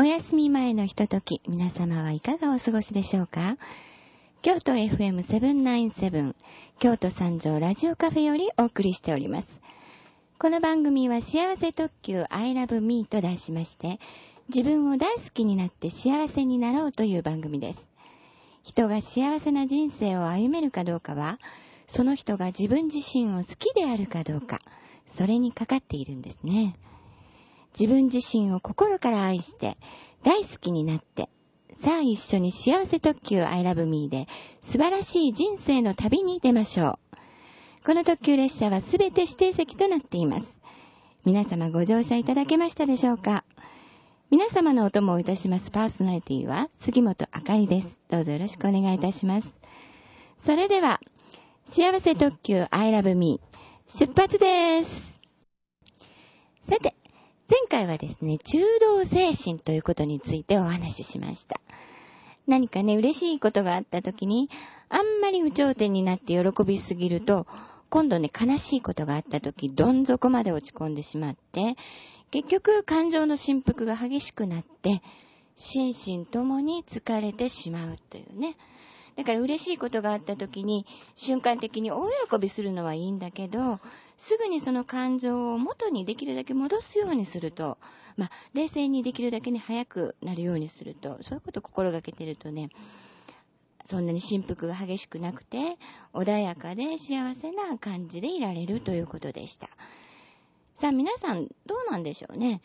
お休み前のひととき、皆様はいかがお過ごしでしょうか？京都 FM797 京都三条ラジオカフェよりお送りしております。この番組は幸せ特急 I love me と題しまして、自分を大好きになって幸せになろうという番組です。人が幸せな人生を歩めるかどうかは、その人が自分自身を好きであるかどうか、それにかかっているんですね。自分自身を心から愛して、大好きになって、さあ一緒に幸せ特急 I love me で素晴らしい人生の旅に出ましょう。この特急列車はすべて指定席となっています。皆様ご乗車いただけましたでしょうか？皆様のお供をいたしますパーソナリティは杉本あかりです。どうぞよろしくお願いいたします。それでは、幸せ特急 I love me 出発です。さて、前回はですね、中道精神ということについてお話ししました。何かね、嬉しいことがあった時に、あんまり有頂天になって喜びすぎると、今度ね、悲しいことがあった時、どん底まで落ち込んでしまって、結局感情の振幅が激しくなって、心身ともに疲れてしまうというね。だから嬉しいことがあった時に瞬間的に大喜びするのはいいんだけど、すぐにその感情を元にできるだけ戻すようにすると、まあ、冷静にできるだけね、早くなるようにすると、そういうことを心がけてるとね、そんなに振幅が激しくなくて、穏やかで幸せな感じでいられるということでした。さあ皆さんどうなんでしょうね。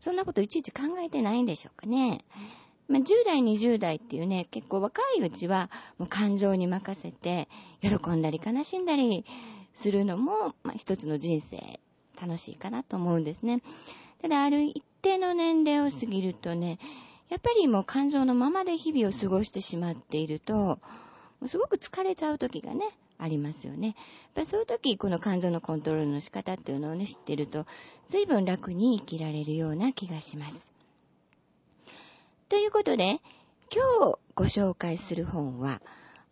そんなこといちいち考えてないんでしょうかね。まあ、10代、20代っていうね、結構若いうちはもう感情に任せて、喜んだり悲しんだりするのも、まあ、一つの人生楽しいかなと思うんですね。ただ、ある一定の年齢を過ぎるとね、やっぱりもう感情のままで日々を過ごしてしまっていると、すごく疲れちゃう時がね、ありますよね。やっぱそういう時、この感情のコントロールの仕方っていうのをね、知ってると、随分楽に生きられるような気がします。ということで、今日ご紹介する本は、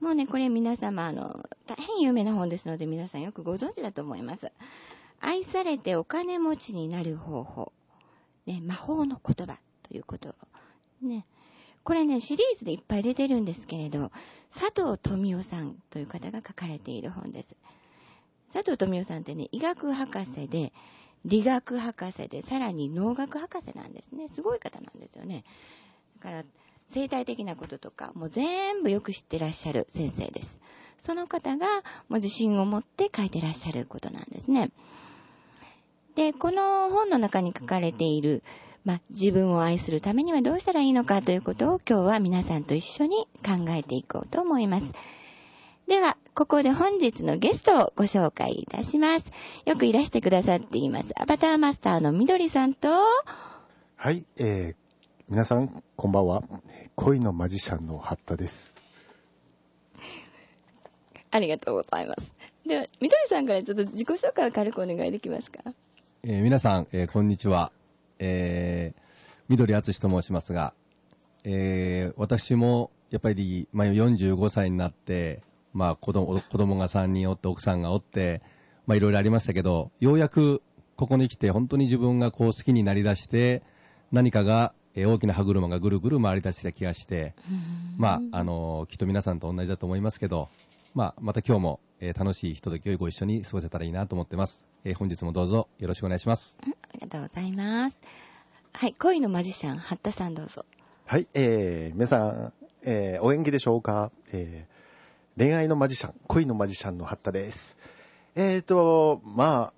もうね、これ皆様、あの、大変有名な本ですので、皆さんよくご存知だと思います。愛されてお金持ちになる方法。ね、魔法の言葉ということね。これね、シリーズでいっぱい出てるんですけれど、佐藤富夫さんという方が書かれている本です。佐藤富夫さんってね、医学博士で、理学博士で、さらに農学博士なんですね。すごい方なんですよね。から、生態的なこととか、もう全部よく知ってらっしゃる先生です。その方が、もう自信を持って書いてらっしゃることなんですね。で、この本の中に書かれている、まあ、自分を愛するためにはどうしたらいいのかということを今日は皆さんと一緒に考えていこうと思います。では、ここで本日のゲストをご紹介いたします。よくいらしてくださっています。アバターマスターのみどりさんと、はい、えー、皆さん、こんばんは。恋のマジシャンのハッタです。ありがとうございます。では、みどりさんからちょっと自己紹介を軽くお願いできますか？えー、皆さん、えー、こんにちは。えー、緑敦と申しますが、えー、私もやっぱり、まあ、45歳になって、まあ、子供子供が3人おって、奥さんがおって、まあ、いろいろありましたけど、ようやくここに来て、本当に自分がこう好きになりだして、何かが、えー、大きな歯車がぐるぐる回り出した気がして、まあ、あのきっと皆さんと同じだと思いますけど、まあ、また今日も、えー、楽しいひとときをご一緒に過ごせたらいいなと思ってます。えー、本日もどうぞよろしくお願いします。ありがとうございます。はい、恋のマジシャン、八田さんどうぞ。はい、えー、皆さん、えー、お元気でしょうか？えー、恋愛のマジシャン、恋のマジシャンの八田です。えーと、ま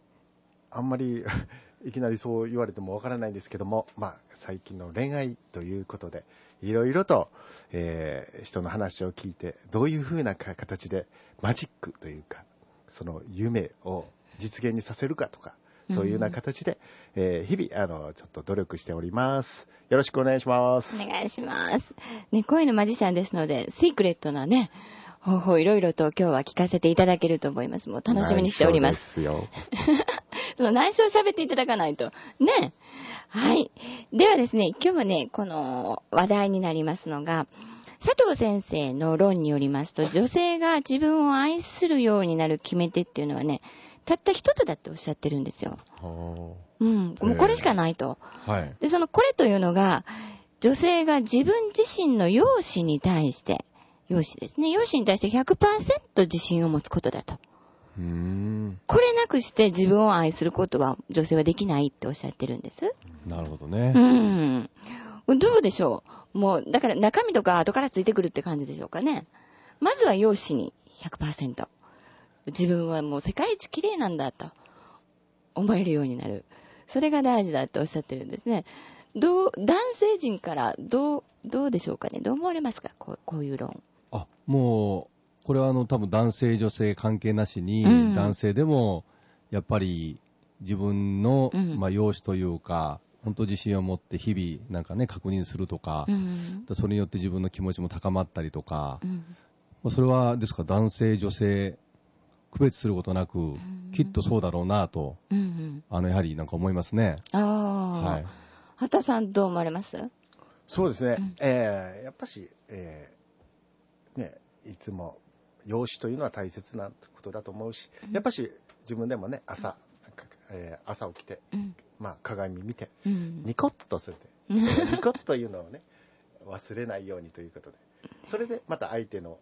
あ、あんまり いきなりそう言われてもわからないんですけども、まあ、最近の恋愛ということで、いろいろと、えー、人の話を聞いて、どういうふうな形でマジックというか、その夢を実現にさせるかとか、そういうような形で、うん、えー、日々、あの、ちょっと努力しております。よろしくお願いします。お願いします。ね、声のマジシャンですので、シークレットなね、方法いろいろと今日は聞かせていただけると思います。もう楽しみにしております。ですよ。その内緒を喋っていただかないと。ね。はい。ではですね、今日はね、この話題になりますのが、佐藤先生の論によりますと、女性が自分を愛するようになる決め手っていうのはね、たった一つだっておっしゃってるんですよ。うん。もうこれしかないと。はい。で、そのこれというのが、女性が自分自身の容姿に対して、容姿ですね。容姿に対して100%自信を持つことだと。これなくして自分を愛することは女性はできないっておっしゃってるんです。なるほどうね。ん。どうでしょうもう、だから中身とか後からついてくるって感じでしょうかね。まずは容姿に100%。自分はもう世界一綺麗なんだと思えるようになる。それが大事だっておっしゃってるんですね。どう、男性陣からどう、どうでしょうかねどう思われますか？こうこういう論。あ、もう、これはあの、多分男性、女性関係なしに、うん男性でも、やっぱり自分の、うんまあ、容姿というか、本当自信を持って日々、なんかね、確認するとか、うん。それによって自分の気持ちも高まったりとか、うん。まあそれは、ですから男性、女性、区別することなく、きっとそうだろうなと、うんうん。あの、やはりなんか思いますね。ああ。はい。畑さんどう思われます？そうですね、うんえーやっぱし、えーね、いつも容姿というのは大切なことだと思うし、やっぱし自分でもね、朝、えー朝起きて、うん。まあ、鏡見て、うん。ニコッとするうんで、ニコッというのをね、忘れないようにということで、それでまた相手の、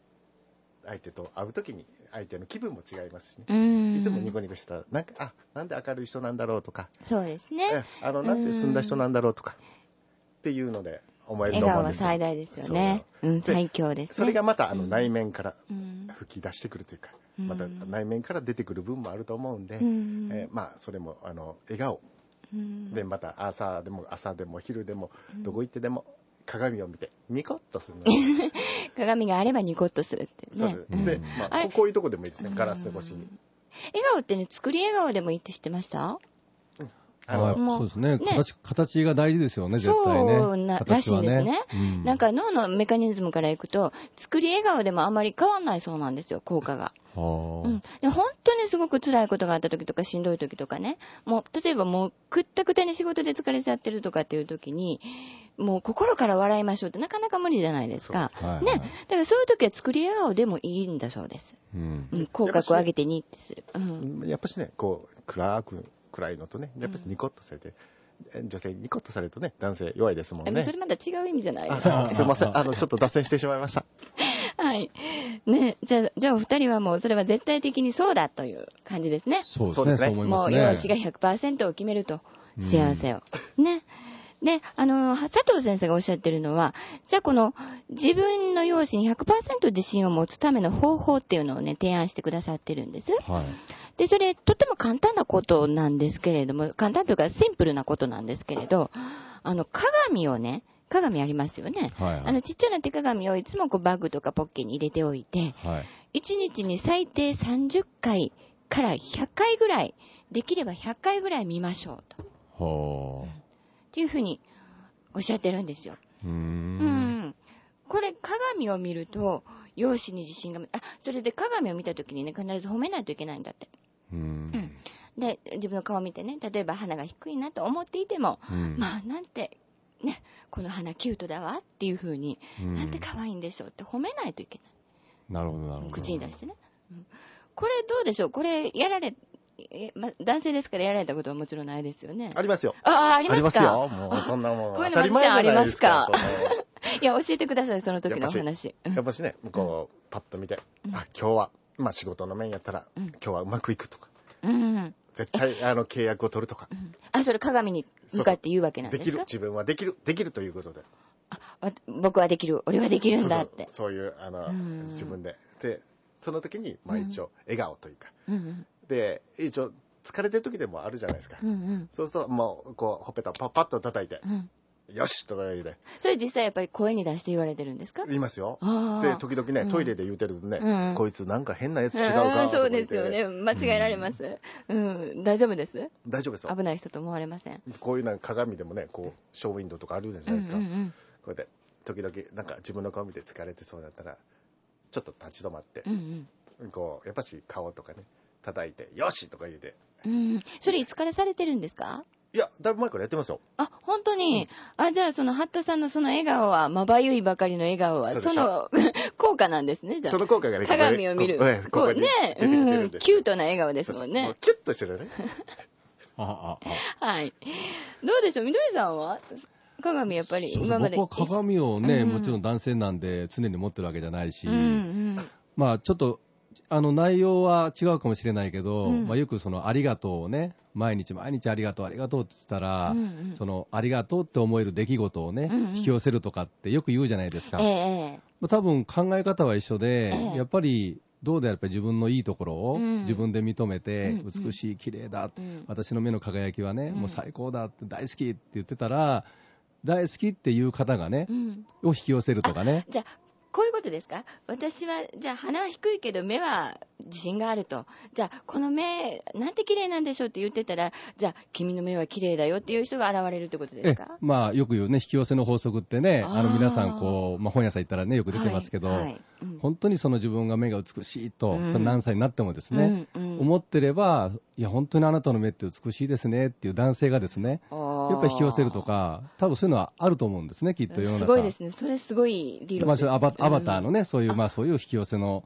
相手と会うときに、相手の気分も違いますしね。うん。いつもニコニコしたら、なんか、あ、なんで明るい人なんだろうとか、そうですね。えあの、なんて澄んだ人なんだろうとか、っていうので思えると笑顔は思うんですよ最大ですよね。うん、で最強ですね。それがまたあのうん内面からうん、吹き出してくるというか、うん。また内面から出てくる部分もあると思うんで、うんえーまあそれもあの笑顔。うん。でまた朝でも朝でも昼でもうん。どこ行ってでも鏡を見てニコッとするの、鏡があればニコッとするってね。そうです。で、うん。まあここういうとこでもいいですね。ガラス越しに。うん。笑顔ってね、作り笑顔でもいいって知ってました？あもうそうですねね形。形が大事ですよね、絶対ね。そうな形はらしいんですねうんなんか脳のメカニズムからいくと、作り笑顔でもあまり変わんないそうなんですよ、効果が。はあうん。で、本当にすごく辛いことがあった時とか、しんどい時とかね、もう、例えばもう、くったくたに仕事で疲れちゃってるとかっていう時に、もう心から笑いましょうってなかなか無理じゃないですか。はいはいね。だからそういう時は作り笑顔でもいいんだそうです。うんうん。口角を上げてにってする。うん。やっぱしねこう暗く暗いのとねやっぱしニコッとされて、え女性ニコッとされるとね男性弱いですもんねそれまた違う意味じゃない？ですか。あ すいませんあのちょっと脱線してしまいましたはい。ね。じゃあ、じゃあお二人はもうそれは絶対的にそうだという感じですね。そうですね、そうですねそう思いまもう。容姿が100%を決めると、幸せを。ね。で、あの、佐藤先生がおっしゃってるのは、じゃあこの自分の容姿に100%自信を持つための方法っていうのをね、提案してくださってるんです。はい。で、それ、とても簡単なことなんですけれども、簡単というかシンプルなことなんですけれど、あの、鏡をね、鏡ありますよね。はいはいあの、ちっちゃな手鏡をいつもこうバッグとかポッケに入れておいて、はい。1日に最低30回から100回ぐらい、できれば100回ぐらい見ましょうと。はあ。っていうふうにおっしゃってるんですよ。うー。うんん。これ、鏡を見ると、容姿に自信が、あ、それで鏡を見たときにね、必ず褒めないといけないんだって。うん。で、自分の顔を見てね、例えば鼻が低いなと思っていても、うんまあ、なんて、ね、この鼻キュートだわっていうふうに、うんなんて可愛いんでしょうって褒めないといけない。なるほど、なるほど。口に出してね。うんこれどうでしょう？これ、やられ、えま、男性ですからやられたことはもちろんないですよね。ありますよああ、ありますか？よもうそんなもん こういうの当たり前じゃないですか いや、教えてください、その時のお話。のやっぱしねこうパッと見て、うんあ今日はまあ仕事の面やったら、うん。今日はうまくいくとか。うん。うん。絶対あの契約を取るとか。あ、それ鏡に向かって言うわけなんでか？ですきる自分はできるできるということで。わ僕はできる、俺はできるんだって。そうそう。そういうあの、うん。自分で。でその時にまあうん。一応笑顔というか、うんうん。で一応疲れてる時でもあるじゃないですか、うんうん。そうするともうこうほっぺたをパッパッと叩いて。うん。「よし!」とか言うてそれ実際やっぱり声に出して言われてるんですか？言いますよ。で時々ね、うんトイレで言うてるとね、うんこいつなんか変なやつ違うあかーそうですよね。間違えられます。うん。大丈夫です？大丈夫ですよ危ない人と思われません？こういうなんか鏡でもねこうショーウィンドウとかあるじゃないですか、うんうんうんこうやって時々なんか自分の顔見て疲れてそうだったらちょっと立ち止まってう、んこうやっぱし顔とかね叩いて「よし!」とか言うてうん。うん。それいつからされてるんですか？いやだいぶ前からやってますよ。あ、本当に、あ、じゃあその、ハットさんのその笑顔は、まばゆいばかりの笑顔は、その、効果なんですね、じゃあ。その効果がね鏡を見る。こうね、うんキュートな笑顔ですもんもねう。キュッとしてるね。あああ。はい。どうでしょう、みどりさんは？鏡やっぱりそうそう。今まで。僕は鏡をね、うん。もちろん男性なんで常に持ってるわけじゃないし、うんうん。まあちょっと、あの内容は違うかもしれないけど、うん。まあ、よくそのありがとうをね、毎日毎日ありがとう、ありがとうって言ったら、うんうん。そのありがとうって思える出来事をね、うんうん。引き寄せるとかってよく言うじゃないですか。ええまあ多分考え方は一緒で、ええやっぱりどうであれば自分のいいところをうん。自分で認めて、美しい、綺麗だ、うん。私の目の輝きはね、うん。もう最高だって大好きって言ってたら、大好きっていう方がねう、ん。を引き寄せるとかね。じゃあ、こういうことですか？私は、じゃあ鼻は低いけど目は自信があると。じゃあ、この目、なんて綺麗なんでしょうって言ってたら、じゃあ、君の目は綺麗だよっていう人が現れるってことですえかまあ、よく言うね、引き寄せの法則ってね、あの皆さんこう、まあ、本屋さん行ったらね、よく出てますけど、はいはい。うん。本当にその自分が目が美しいと、うん。何歳になってもですね、うんうん。思ってれば、いや、本当にあなたの目って美しいですねっていう男性がですね、ややっぱり引き寄せるとか、多分そういうのはあると思うんですね、きっと世の中。すごいですね。それすごい理論まあ、です、それアバアバターのね、そういう、あまあ、そういう引き寄せの、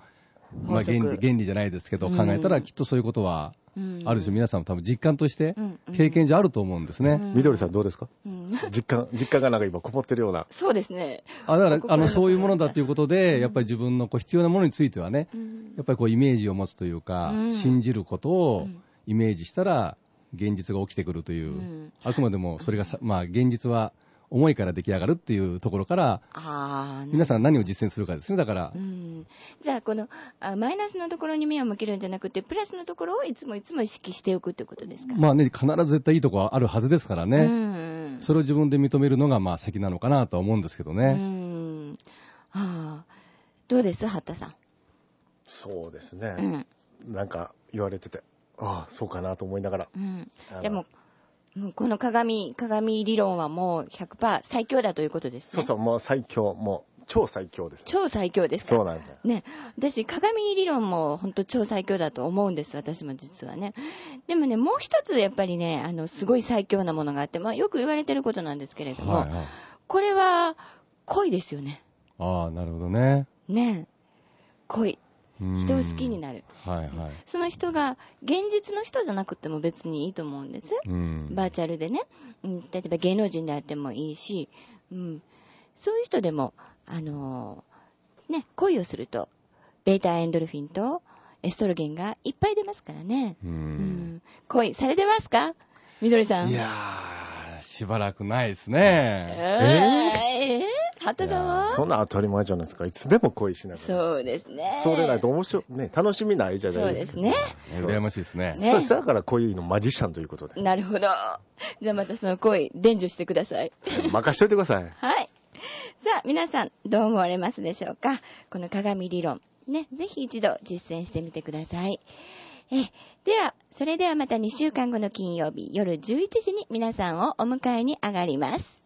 まあ、原理、原理じゃないですけど、うん考えたらきっとそういうことは、うん。ある種皆さんも多分実感として経験上あると思うんですね。うん。みどりさんどうですか？うん。実感、実感がなんか今こもってるような。そうですね。あだからあの、そういうものだということで、やっぱり自分のこう必要なものについてはね、うん。やっぱりこうイメージを持つというか、うん。信じることをうん。イメージしたら、現実が起きてくるという、うん。あくまでもそれがさ、まあ、現実は思いから出来上がるっていうところから、ああ、皆さん何を実践するかですね、だからう、ん、じゃあ、このあマイナスのところに目を向けるんじゃなくて、プラスのところをいつもいつも意識しておくということですか？まあね、必ず絶対いいとこはあるはずですからね、うん。それを自分で認めるのがまあ先なのかなとは思うんですけどうね。ん。ああどうです、八田さん？そうですうね。ん。なんか言われてて、ああ、そうかなと思いながら。うんでも、この鏡鏡理論はもう100%最強だということですね。そうそう、もう最強、もう超最強です。超最強ですか？そうなんですよ。ね、私、鏡理論も本当超最強だと思うんです、私も実はね。でもね、もう一つやっぱりね、あの、すごい最強なものがあって、まあよく言われてることなんですけれども、はいはい、これは恋ですよね。ああ、なるほどね。ね恋。うん人を好きになる。はいはい。その人が現実の人じゃなくても別にいいと思うんです。うんバーチャルでね、うん、例えば芸能人であってもいいし、うん、そういう人でも、あのーね、恋をすると、ベータエンドルフィンとエストロゲンがいっぱい出ますからね。ううんん、恋されてますか？みどりさん。いやー、しばらくないですえね。ー、えー、ハタさんはそんな当たり前じゃないですか。いつでも恋しながら。そうですね。それないと面白い、ね、楽しみないじゃないでか。そうですすね。羨ましいですね。ねそうだから恋のマジシャンということで。なるほど。じゃあまたその恋、伝授してください。任しといてください。はい。さあ、皆さん、どう思われますでしょうか？この鏡理論。ね、ぜひ一度実践してみてください。え、では、それではまた2週間後の金曜日夜11時に皆さんをお迎えに上がります。